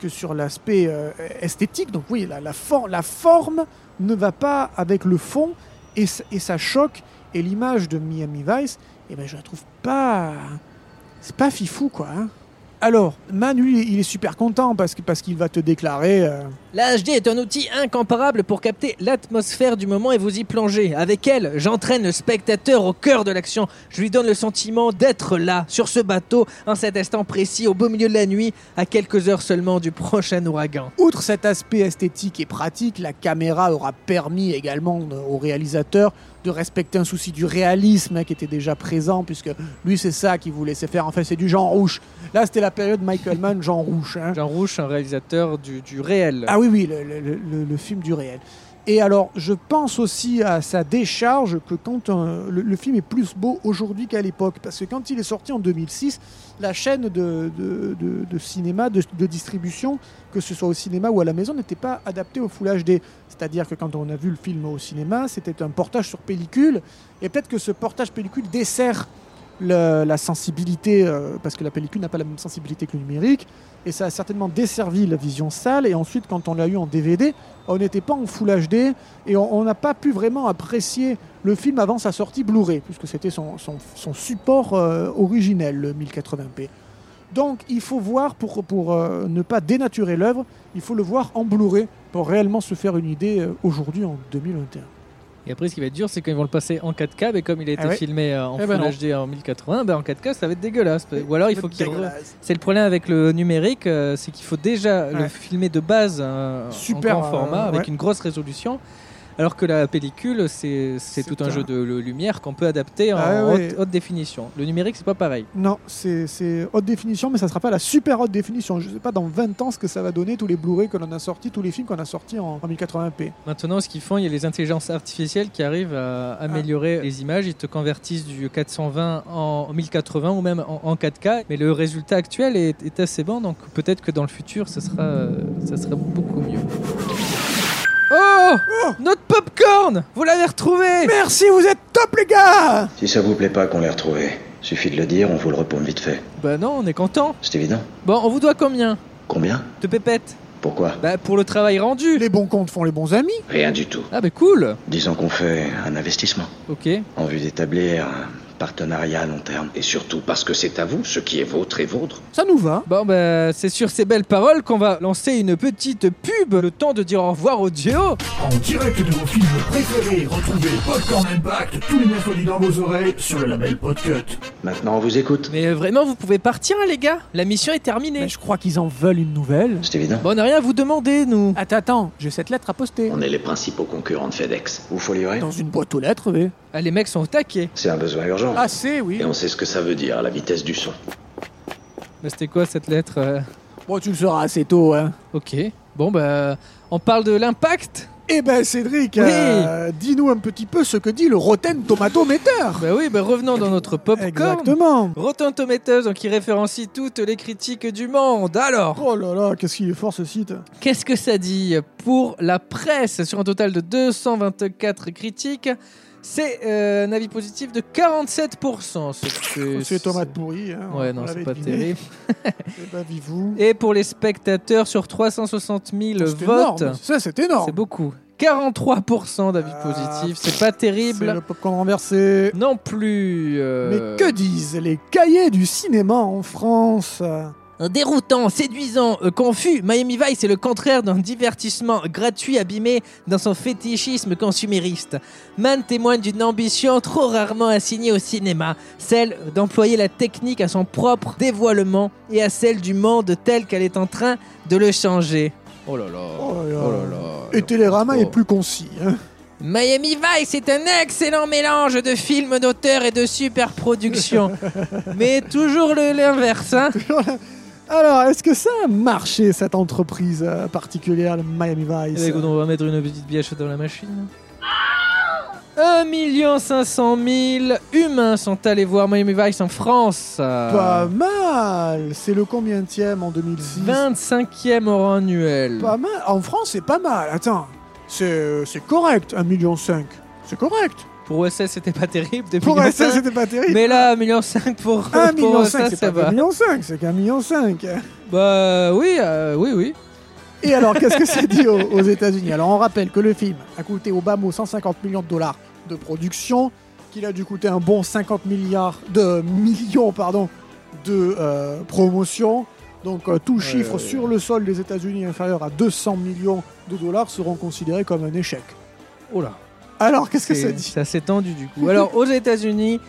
que sur l'aspect euh, esthétique. Donc oui, la, la, for- la forme ne va pas avec le fond et, ça- choque. Et l'image de Miami Vice, eh ben, je la trouve pas... C'est pas fifou, quoi. hein. Alors, Manu, il est super content parce qu'il va te déclarer... euh, La HD est un outil incomparable pour capter l'atmosphère du moment et vous y plonger. Avec elle, j'entraîne le spectateur au cœur de l'action. Je lui donne le sentiment d'être là, sur ce bateau, en cet instant précis, au beau milieu de la nuit, à quelques heures seulement du prochain ouragan. Outre cet aspect esthétique et pratique, la caméra aura permis également au réalisateur de respecter un souci du réalisme hein, qui était déjà présent, puisque lui c'est ça qu'il voulait se faire. En fait, c'est du Jean Rouge. Là, c'était la période Michael Mann, Jean Rouge. hein. Jean Rouge, un réalisateur du, du réel. Ah oui, oui, le, le- le- le film du réel. Et alors, je pense aussi à sa décharge que quand euh, le, film est plus beau aujourd'hui qu'à l'époque, parce que quand il est sorti en 2006, la chaîne de, cinéma, de, de distribution, que ce soit au cinéma ou à la maison, n'était pas adaptée au Full HD. C'est-à-dire que quand on a vu le film au cinéma, c'était un portage sur pellicule, et peut-être que ce portage pellicule dessert la sensibilité, euh, parce que la pellicule n'a pas la même sensibilité que le numérique, et ça a certainement desservi la vision sale. Et ensuite, quand on l'a eu en DVD, on n'était pas en Full HD et on n'a pas pu vraiment apprécier le film avant sa sortie Blu-ray, puisque c'était son, support euh, originel, le 1080p. Donc il faut voir, pour, euh, ne pas dénaturer l'œuvre, il faut le voir en Blu-ray pour réellement se faire une idée aujourd'hui en 2021. Et après, ce qui va être dur, c'est quand ils vont le passer en 4K, mais comme il a été Ah ouais. filmé euh, en Eh ben Full HD en 1080, ben en 4K, ça va être dégueulasse. Ou alors, il faut qu'il. re-. C'est le problème avec le numérique, euh, c'est qu'il faut déjà le filmer de base euh, Super, en grand format euh, avec une grosse résolution. Alors que la pellicule, c'est tout un un- jeu de lumière qu'on peut adapter en Ah haute, haute définition. Le numérique, c'est pas pareil. Non, c'est haute définition, mais ça sera pas la super haute définition. Je sais pas dans 20 ans ce que ça va donner, tous les Blu-ray que l'on a sortis, tous les films qu'on a sortis en, en 1080p. Maintenant, ce qu'ils font, il y a les intelligences artificielles qui arrivent à améliorer les images. Ils te convertissent du 420 en 1080 ou même en, en 4K. Mais le résultat actuel est, est assez bon, donc peut-être que dans le futur, ça sera, euh, ça sera beaucoup mieux. Oh, Notre popcorn Vous l'avez retrouvé Merci, vous êtes top les gars Si ça vous plaît pas qu'on l'ait retrouvé, suffit de le dire, on vous le repaume vite fait. Bah non, on est content. C'est évident. Bon, on vous doit combien? Combien? De pépettes Pourquoi? Bah pour le travail rendu. Les bons comptes font les bons amis. Rien du tout. Ah bah cool Disons qu'on fait un investissement Ok. en vue d'établir partenariat à long terme. Et surtout parce que c'est à vous, ce qui est vôtre est vôtre. Ça nous va. Bon bah c'est sur ces belles paroles qu'on va lancer une petite pub, le temps de dire au revoir au Dio. En direct de vos films préférés, retrouvez Popcorn Impact tous les mercredis dans vos oreilles sur le label Podcut. Maintenant, on vous écoute. Mais vraiment vous pouvez partir hein, les gars, la mission est terminée. Mais je crois qu'ils en veulent une nouvelle. C'est évident. Bon on n'a rien à vous demander nous. Attends, attends, j'ai cette lettre à poster. On est les principaux concurrents de FedEx. Vous faut livrer Dans une boîte aux lettres, oui. Ah, les mecs sont au taquet. C'est un besoin urgent. Assez, oui. Et on sait ce que ça veut dire à la vitesse du son. Bah, C'était quoi cette lettre euh Bon, tu le sauras assez tôt, hein. Ok. Bon bah on parle de l'impact Eh ben, Cédric, Oui. euh, dis-nous un petit peu ce que dit le Rotten Tomatometer. Bah oui, bah revenons dans notre popcorn. Exactement. Rotten Tomatoes, donc qui référencie toutes les critiques du monde. Alors, Oh là là, qu'est-ce qu'il est fort ce site. Qu'est-ce que ça dit pour la presse? Sur un total de 224 critiques, c'est euh, un avis positif de 47%. ce que- C'est tomate pourrie. Hein, Ouais, on non, c'est pas deviné. terrible. Eh ben. Et pour les spectateurs, sur 360 000 C'est votes, énorme. Ça, c'est énorme. c'est beaucoup. 43% d'avis Ah, positifs, c'est pas C'est terrible. le popcorn renversé. Non plus. euh, Mais que disent les cahiers du cinéma en France? Déroutant, séduisant, euh, confus, Miami Vice est le contraire d'un divertissement gratuit abîmé dans son fétichisme consumériste. Man témoigne d'une ambition trop rarement assignée au cinéma, celle d'employer la technique à son propre dévoilement et à celle du monde tel qu'elle est en train de le changer. Oh là là. Oh là là. Oh là là. Et Télérama Oh. est plus concis. hein. Miami Vice est un excellent mélange de films d'auteur et de superproduction. Mais toujours le- l'inverse, hein Alors, est-ce que ça a marché cette entreprise euh, particulière, le Miami Vice? Eh ben, écoute, on va mettre une petite bièche dans la machine. 1 500 000 humains sont allés voir Miami Vice en France. Pas mal C'est le combienième en 2006 25e au rang annuel. Pas mal En France, c'est pas mal. Attends, c'est c'est correct, 1,5 million. C'est correct. Pour OSS, c'était pas terrible. Pour ça, c'était pas terrible. Mais là, 1,5 million pour, 1,5 pour million, OSS, c'est ça pas 1,5 va. million, c'est qu'un million. cinq. Bah oui, euh, oui, oui. Et alors, qu'est-ce que ça dit aux, aux États-Unis? Alors, on rappelle que le film a coûté au bas mot 150 millions de dollars de production, qu'il a dû coûter un bon 50 milliards de millions, pardon, de euh, promotion. Donc, euh, tout chiffre ouais, sur le sol des États-Unis inférieur à 200 millions de dollars seront considérés comme un échec. Oh là. Alors, qu'est-ce que ça dit c'est assez tendu du coup. Alors, aux États-Unis,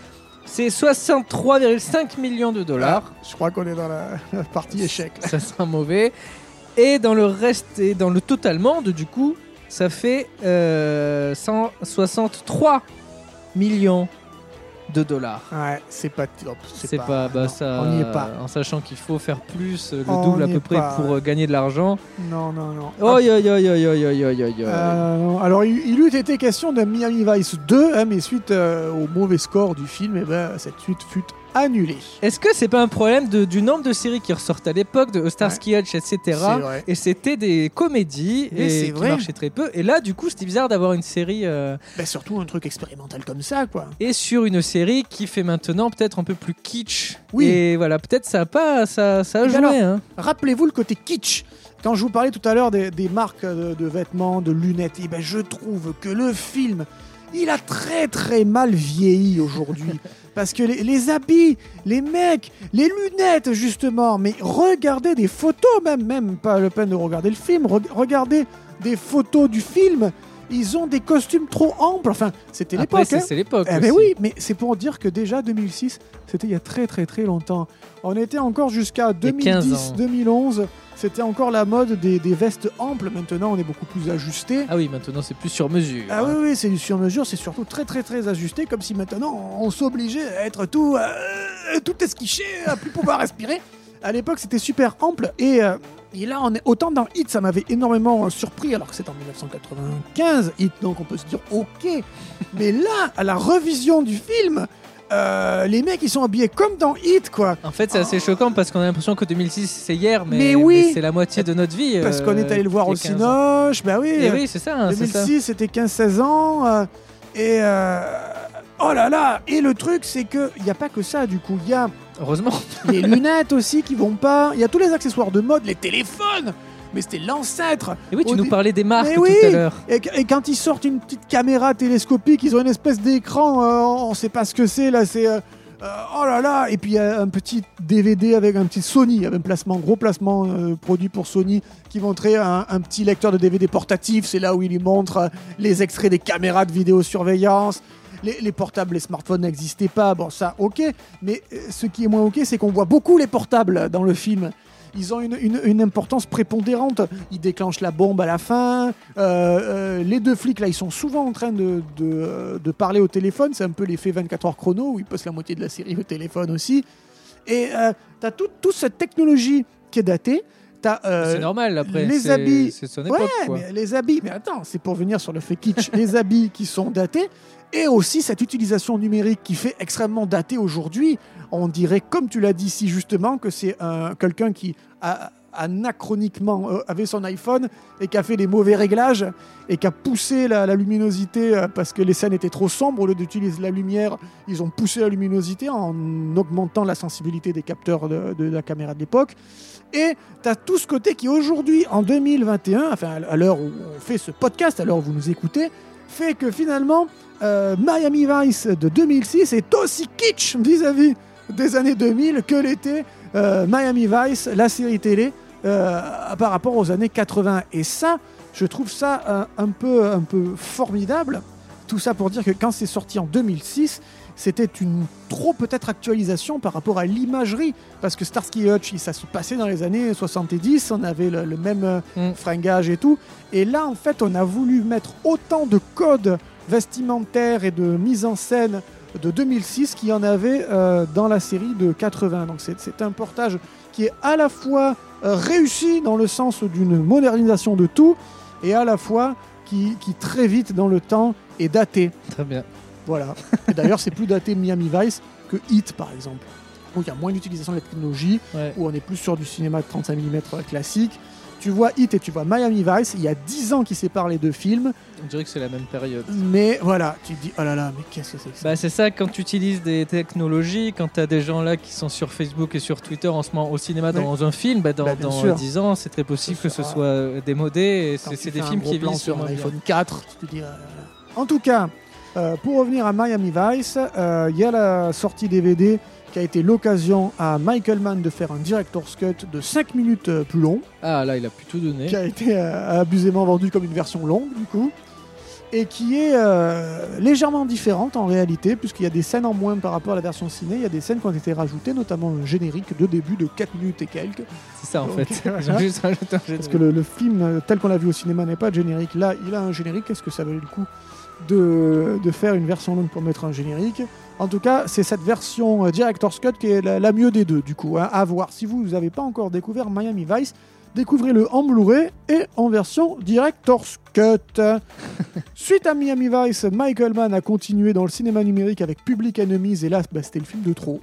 c'est 63,5 millions de dollars. Je crois qu'on est dans la, la partie échec. là. ça sera mauvais. Et dans le reste, et dans le total monde, du coup, ça fait euh, 163 millions de dollars. Ouais, c'est pas. C'est pas, bah, ça, on n'y est pas. En sachant qu'il faut faire plus, le double à peu près, pour euh, gagner de l'argent. Non, non, non. Oh, yo, yo, yo, yo, yo, yo, yo. Alors, il, il, eût été question de Miami Vice 2, hein, mais suite euh, au mauvais score du film, et cette suite fut annulée. Est-ce que c'est pas un problème de- du nombre de séries qui ressortent à l'époque, de Starsky Hutch, etc. Vrai. Et c'était des comédies Mais et qui vrai. marchaient très peu. Et là, du coup, c'était bizarre d'avoir une série euh, Ben, surtout un truc expérimental comme ça, quoi. et sur une série qui fait maintenant peut-être un peu plus kitsch. Oui. Et voilà, peut-être ça a pas, ça, ça a joué. alors, hein. Rappelez-vous le côté kitsch. Quand je vous parlais tout à l'heure des, des marques de, de vêtements, de lunettes, eh ben, je trouve que le film, il a très très mal vieilli aujourd'hui. Parce que les, les habits, les mecs, les lunettes justement, mais regardez des photos même, même pas le peine de regarder le film, re- regardez des photos du film, ils ont des costumes trop amples, enfin c'était l'époque. c'est hein. c'est l'époque. Eh ben oui, mais c'est pour dire que déjà 2006, c'était il y a très très très longtemps. On était encore jusqu'à Il y a 15 ans. 2010-2011, c'était encore la mode des, des vestes amples. Maintenant, on est beaucoup plus ajusté. Ah oui, maintenant c'est plus sur mesure. Ah hein. oui, oui, c'est du sur-mesure, c'est surtout très très très ajusté, comme si maintenant on s'obligeait à être tout, euh, tout esquiché, à plus pouvoir respirer. À l'époque, c'était super ample et, euh, et là, on est autant dans Hit, ça m'avait énormément euh, surpris, alors que c'est en 1995, Hit, donc on peut se dire ok. Mais là, à la revision du film, euh, les mecs ils sont habillés comme dans Hit, quoi. En fait, c'est assez choquant parce qu'on a l'impression que 2006 c'est hier, mais, Mais oui. c'est la moitié de notre vie. Parce euh, qu'on est allé le voir au a 15 ans. Cinoche, bah oui. Et oui, c'est ça. hein, c'est ça. 2006, c'était 15-16 ans. euh, et euh, oh là là Et le truc, c'est que il n'y a pas que ça, du coup. Il y a Heureusement. les lunettes aussi qui vont pas. Il y a tous les accessoires de mode, les téléphones. Mais c'était l'ancêtre. Et oui, tu Au nous parlais des marques Mais tout oui. à l'heure. Et, et quand ils sortent une petite caméra télescopique, ils ont une espèce d'écran. euh, on sait pas ce que c'est là. C'est euh, euh, oh là là. Et puis il y a un petit DVD avec un petit Sony, un placement, gros placement euh, produit pour Sony qui montrait un, un petit lecteur de DVD portatif. C'est là où il montre euh, les extraits des caméras de vidéosurveillance. Les, les portables, les smartphones n'existaient pas. Bon, ça, ok. Mais euh, ce qui est moins ok, c'est qu'on voit beaucoup les portables dans le film. Ils ont une, importance prépondérante. Ils déclenchent la bombe à la fin. Euh, euh, les deux flics, là, ils sont souvent en train de, parler au téléphone. C'est un peu l'effet 24 heures chrono où ils passent la moitié de la série au téléphone aussi. Et tu as toute cette technologie qui est datée. Euh, c'est normal après. les habits- C'est son Ouais, époque. quoi. mais les habits, mais attends, c'est pour venir sur le fait kitsch, les habits qui sont datés, et aussi cette utilisation numérique qui fait extrêmement daté aujourd'hui. On dirait, comme tu l'as dit si justement, que c'est un- quelqu'un qui a anachroniquement euh, avait son iPhone et qui a fait des mauvais réglages et qui a poussé la, luminosité euh, parce que les scènes étaient trop sombres. Au lieu d'utiliser la lumière, ils ont poussé la luminosité en augmentant la sensibilité des capteurs de, la caméra de l'époque. Et tu as tout ce côté qui aujourd'hui, en 2021, enfin à l'heure où on fait ce podcast, à l'heure où vous nous écoutez, fait que finalement, euh, Miami Vice de 2006 est aussi kitsch vis-à-vis des années 2000 que l'était Miami Vice, la série télé, euh, par rapport aux années 80. Et ça, je trouve ça euh, un, peu, un peu formidable. Tout ça pour dire que quand c'est sorti en 2006, c'était une trop peut-être actualisation par rapport à l'imagerie. Parce que Starsky et Hutch, ça se passait dans les années 70, on avait le, le même euh, Mm. fringage et tout. Et là, en fait, on a voulu mettre autant de codes vestimentaires et de mise en scène de 2006 qu'il y en avait euh, dans la série de 80. Donc c'est un portage qui est à la fois euh, réussi dans le sens d'une modernisation de tout et à la fois qui, qui très vite dans le temps est daté. Très bien. Voilà. Et d'ailleurs, c'est plus daté Miami Vice que Hit, par exemple, où il y a moins d'utilisation de la technologie, Ouais. où on est plus sur du cinéma de 35 mm classique. Tu vois Hit et tu vois Miami Vice, il y a 10 ans qui séparent les deux films, On dirait que c'est la même période. mais voilà, tu te dis, oh là là, mais qu'est-ce que c'est que ça Bah c'est ça, quand tu utilises des technologies, quand tu as des gens là qui sont sur Facebook et sur Twitter en ce moment au cinéma Oui. dans un film, bah dans, Bah, bien dans sûr. 10 ans, c'est très possible Ce que ce soit euh, démodé c'est des films qui vivent sur un iPhone 4, tu te dis, ah là là. En tout cas, euh, pour revenir à Miami Vice, euh, il y a la sortie DVD qui a été l'occasion à Michael Mann de faire un director's cut de 5 minutes euh, plus long, Ah là, il a pu tout donner. qui a été euh, abusément vendu comme une version longue du coup, et qui est euh, légèrement différente en réalité, puisqu'il y a des scènes en moins par rapport à la version ciné, il y a des scènes qui ont été rajoutées, notamment un générique de début de 4 minutes et quelques. C'est ça en Donc, fait. Voilà. juste un Parce que le, le film tel qu'on l'a vu au cinéma n'est pas de générique. Là, il a un générique. Est-ce que ça valait le coup de, de faire une version longue pour mettre un générique? En tout cas, c'est cette version euh, Director's Cut qui est la, la mieux des deux, du coup. hein, à voir. Si vous n'avez pas encore découvert Miami Vice, découvrez-le en Blu-ray et en version Director's Cut. Suite à Miami Vice, Michael Mann a continué dans le cinéma numérique avec Public Enemies, et là, bah, c'était le film de trop.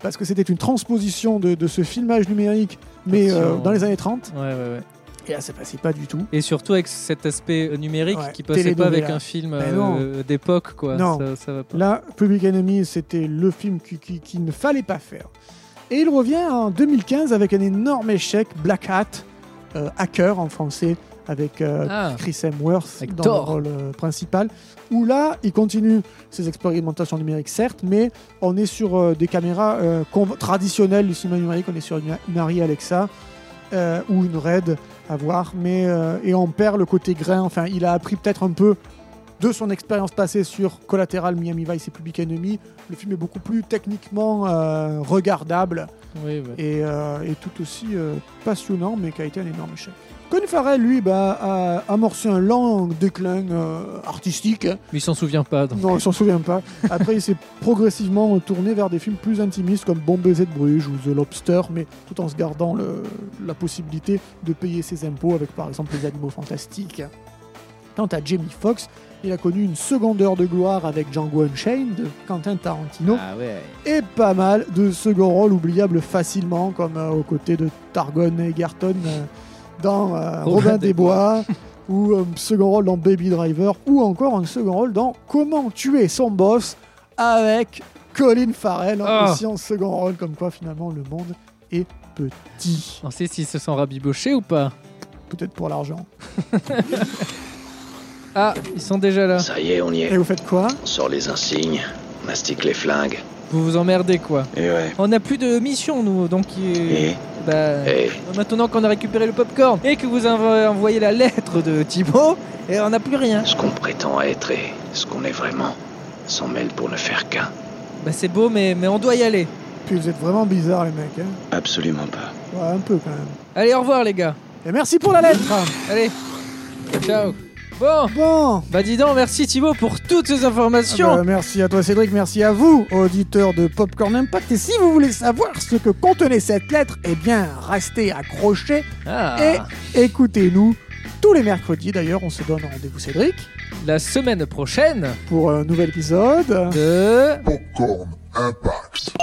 Parce que c'était une transposition de, de ce filmage numérique, mais euh, dans les années 30. Ouais, ouais, ouais. Et là, ça passait pas du tout. Et surtout avec cet aspect euh, numérique Ouais, qui passait pas avec un film Mais euh, d'époque, quoi. Non. Ça, ça va pas. Là, Public Enemy, c'était le film qui, qui- qui ne fallait pas faire. Et il revient en 2015 avec un énorme échec, Black Hat, euh, Hacker en français, avec euh, Ah. Chris Hemsworth Avec dans Thor. le rôle euh, principal. Où là, il continue ses expérimentations numériques, certes, mais on est sur euh, des caméras euh, traditionnelles du cinéma numérique. On est sur une, une Arri Alexa euh, ou une Red à voir, mais euh, et on perd le côté grain. Enfin, il a appris peut-être un peu de son expérience passée sur Collateral, Miami Vice et Public Enemy. Le film est beaucoup plus techniquement euh, regardable Oui, ouais. et, euh, et tout aussi passionnant, mais qui a été un énorme échec. Colin Farrell, lui, bah, a amorcé un lent déclin euh, artistique. Mais il s'en souvient pas. donc. Non, il s'en souvient pas. Après, il s'est progressivement tourné vers des films plus intimistes comme Bon baiser de Bruges ou The Lobster, mais tout en se gardant le- la possibilité de payer ses impôts avec, par exemple, les animaux fantastiques. Quant à Jamie Foxx, il a connu une seconde heure de gloire avec Django Unchained de Quentin Tarantino Ah ouais. et pas mal de second rôles oubliables facilement, comme euh, aux côtés de Targon Egerton euh, dans euh, Robin des Bois, ou un second rôle dans Baby Driver, ou encore un second rôle dans Comment tuer son boss avec Colin Farrell, Ah. aussi en second rôle, comme quoi finalement le monde est petit, On sait s'ils se sont rabibochés ou pas peut-être pour l'argent. Ah, ils sont déjà là. Ça y est, on y Et est. vous faites quoi? On sort les insignes, on mastique les flingues. Vous vous emmerdez quoi. Et ouais. On n'a plus de mission nous, donc Et bah, Et maintenant qu'on a récupéré le popcorn et que vous avez envoyé la lettre de Thibaut, et on n'a plus rien. ce qu'on prétend être et ce qu'on est vraiment s'en mêle pour ne faire qu'un. Bah c'est beau, mais, mais on doit y aller. Puis vous êtes vraiment bizarres les mecs. Hein absolument pas. ouais, un peu quand même. Allez, au revoir les gars. Et merci pour la lettre Allez, ciao. Bon, Bon bah dis donc, merci Thibaut pour toutes ces informations. Ah bah, merci à toi Cédric, merci à vous, auditeurs de Popcorn Impact. Et si vous voulez savoir ce que contenait cette lettre, eh bien, restez accrochés Ah, et écoutez-nous tous les mercredis. D'ailleurs, on se donne rendez-vous Cédric la semaine prochaine pour un nouvel épisode. de... Popcorn Impact.